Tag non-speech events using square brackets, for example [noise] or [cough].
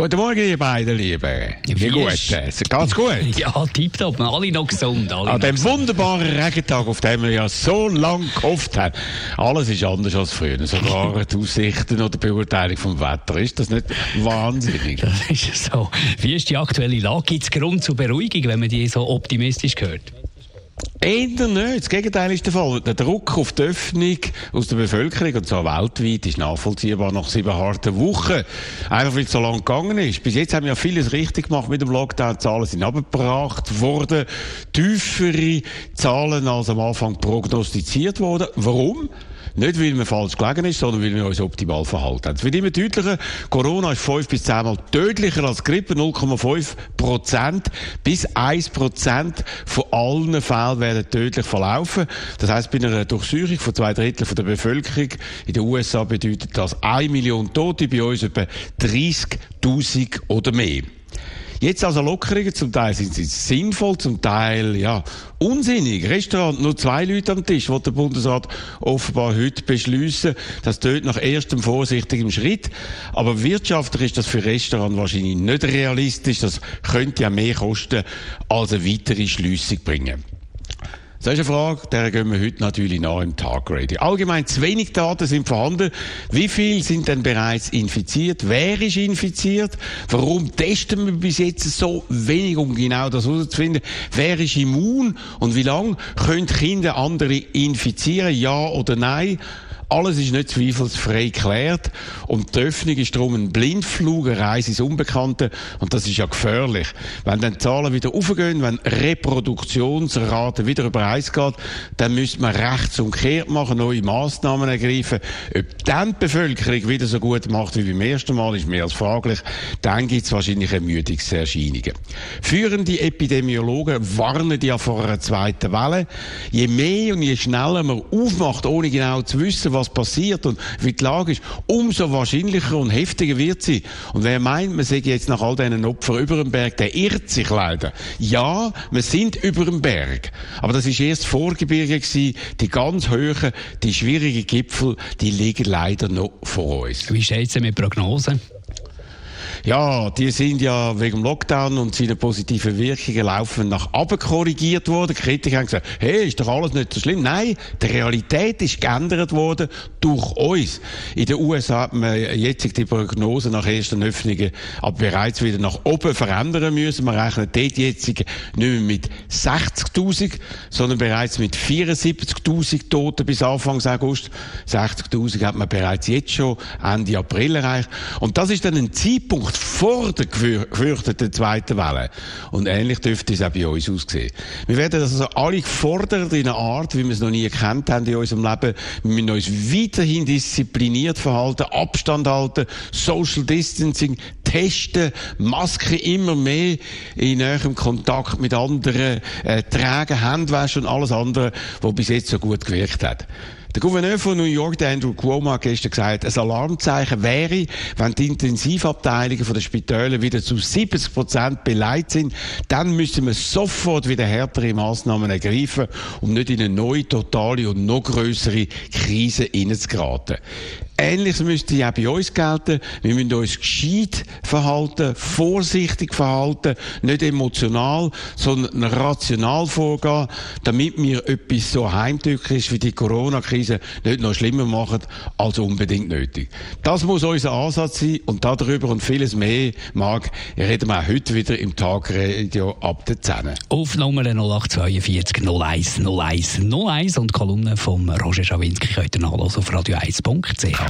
Guten Morgen, ihr beiden Lieben. Wie, gut? Ganz gut. [laughs] Ja, tipptopp. Wir alle noch gesund. Alle An dem wunderbaren Regentag, auf den wir ja so lange gehofft haben. Alles ist anders als früher. Sogar [laughs] die Aussichten oder die Beurteilung vom Wetter. Ist das nicht wahnsinnig? [laughs] Das ist so. Wie ist die aktuelle Lage? Gibt es Grund zur Beruhigung, wenn man die so optimistisch hört? Eher nicht. Das Gegenteil ist der Fall. Der Druck auf die Öffnung aus der Bevölkerung, und zwar weltweit, ist nachvollziehbar nach sieben harten Wochen. Einfach weil es so lange gegangen ist. Bis jetzt haben wir ja vieles richtig gemacht mit dem Lockdown. Die Zahlen sind abgebracht worden. Tiefere Zahlen als am Anfang prognostiziert worden. Warum? Nicht, weil man falsch gelegen ist, sondern weil wir uns optimal verhalten haben. Es wird immer deutlicher, Corona ist fünf bis zehnmal tödlicher als Grippe, 0,5 Prozent bis 1 Prozent von allen Fällen werden tödlich verlaufen. Das heißt, bei einer Durchsuchung von zwei Drittel der Bevölkerung in den USA bedeutet das 1 Million Tote, bei uns etwa 30.000 oder mehr. Jetzt also Lockerungen, zum Teil sind sie sinnvoll, zum Teil, ja, unsinnig. Restaurant, nur zwei Leute am Tisch, wird der Bundesrat offenbar heute beschließen. Das tönt nach erstem vorsichtigem Schritt. Aber wirtschaftlich ist das für Restaurant wahrscheinlich nicht realistisch. Das könnte ja mehr kosten, als eine weitere Schliessung bringen. Das ist eine Frage, der gehen wir heute natürlich nach im Tagradio. Allgemein zu wenig Daten sind vorhanden. Wie viel sind denn bereits infiziert? Wer ist infiziert? Warum testen wir bis jetzt so wenig, um genau das herauszufinden? Wer ist immun? Und wie lange können Kinder andere infizieren? Ja oder nein? Alles ist nicht zweifelsfrei geklärt. Und die Öffnung ist darum ein Blindflug, eine Reise ins Unbekannte. Und das ist ja gefährlich. Wenn dann Zahlen wieder aufgehen, wenn Reproduktionsrate wieder über eins geht, dann müsste man rechts umkehrt machen, neue Massnahmen ergreifen. Ob dann die Bevölkerung wieder so gut macht wie beim ersten Mal, ist mehr als fraglich. Dann gibt es wahrscheinlich Ermüdungserscheinungen. Führende Epidemiologen warnen ja vor einer zweiten Welle. Je mehr und je schneller man aufmacht, ohne genau zu wissen, was passiert und wie die Lage ist, umso wahrscheinlicher und heftiger wird sie. Und wer meint, man sei jetzt nach all diesen Opfern über dem Berg, der irrt sich leider. Ja, wir sind über dem Berg. Aber das ist erst Vorgebirge gewesen. Die ganz hohen, die schwierigen Gipfel, die liegen leider noch vor uns. Wie steht es mit Prognosen? Ja, die sind ja wegen dem Lockdown und seinen positiven Wirkungen laufend nach oben korrigiert worden. Die Kritiker haben gesagt, hey, ist doch alles nicht so schlimm. Nein, die Realität ist geändert worden durch uns. In den USA hat man jetzt die Prognose nach ersten Öffnungen aber bereits wieder nach oben verändern müssen. Man rechnet dort jetzt nicht mehr mit 60.000, sondern bereits mit 74.000 Toten bis Anfang August. 60.000 hat man bereits jetzt schon Ende April erreicht. Und das ist dann ein Zeitpunkt vor der gefür- gefürchteten zweiten Welle. Und ähnlich dürfte es auch bei uns aussehen. Wir werden also alle gefordert in einer Art, wie wir es noch nie gekannt haben in unserem Leben. Wir müssen uns weiterhin diszipliniert verhalten, Abstand halten, Social Distancing, testen, Masken immer mehr in näherem Kontakt mit anderen, äh, tragen, Handwaschen und alles andere, was bis jetzt so gut gewirkt hat. Der Gouverneur von New York, der Andrew Cuomo, hat gestern gesagt, ein Alarmzeichen wäre, wenn die Intensivabteilungen von den Spitälern wieder zu 70 Prozent beleidigt sind, dann müssen wir sofort wieder härtere Massnahmen ergreifen, um nicht in eine neue, totale und noch größere Krise hineinzugeraten. Ähnliches müsste ja bei uns gelten. Wir müssen uns gescheit verhalten, vorsichtig verhalten, nicht emotional, sondern rational vorgehen, damit wir etwas so heimtückisch wie die Corona-Krise nicht noch schlimmer machen als unbedingt nötig. Das muss unser Ansatz sein und darüber und vieles mehr, Marc, reden wir auch heute wieder im Tagradio ab der 10. Auf Nummer 0842 01 01 01 und Kolumne vom Roger Schawinski könnt ihr nachlesen auf radio1.ch.